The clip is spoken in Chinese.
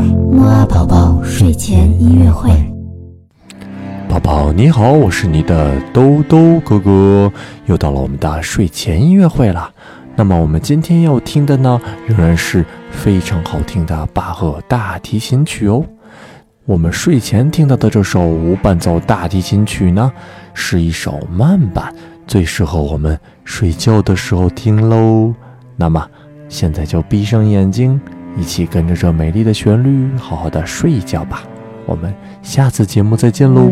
木啊宝宝睡前音乐会，宝宝你好，我是你的兜兜哥哥，又到了我们的睡前音乐会了。那么我们今天要听的呢，仍然是非常好听的巴赫大提琴曲哦。我们睡前听到的这首无伴奏大提琴曲呢，是一首慢板，最适合我们睡觉的时候听喽。那么现在就闭上眼睛，一起跟着这美丽的旋律，好好的睡一觉吧。我们下次节目再见喽。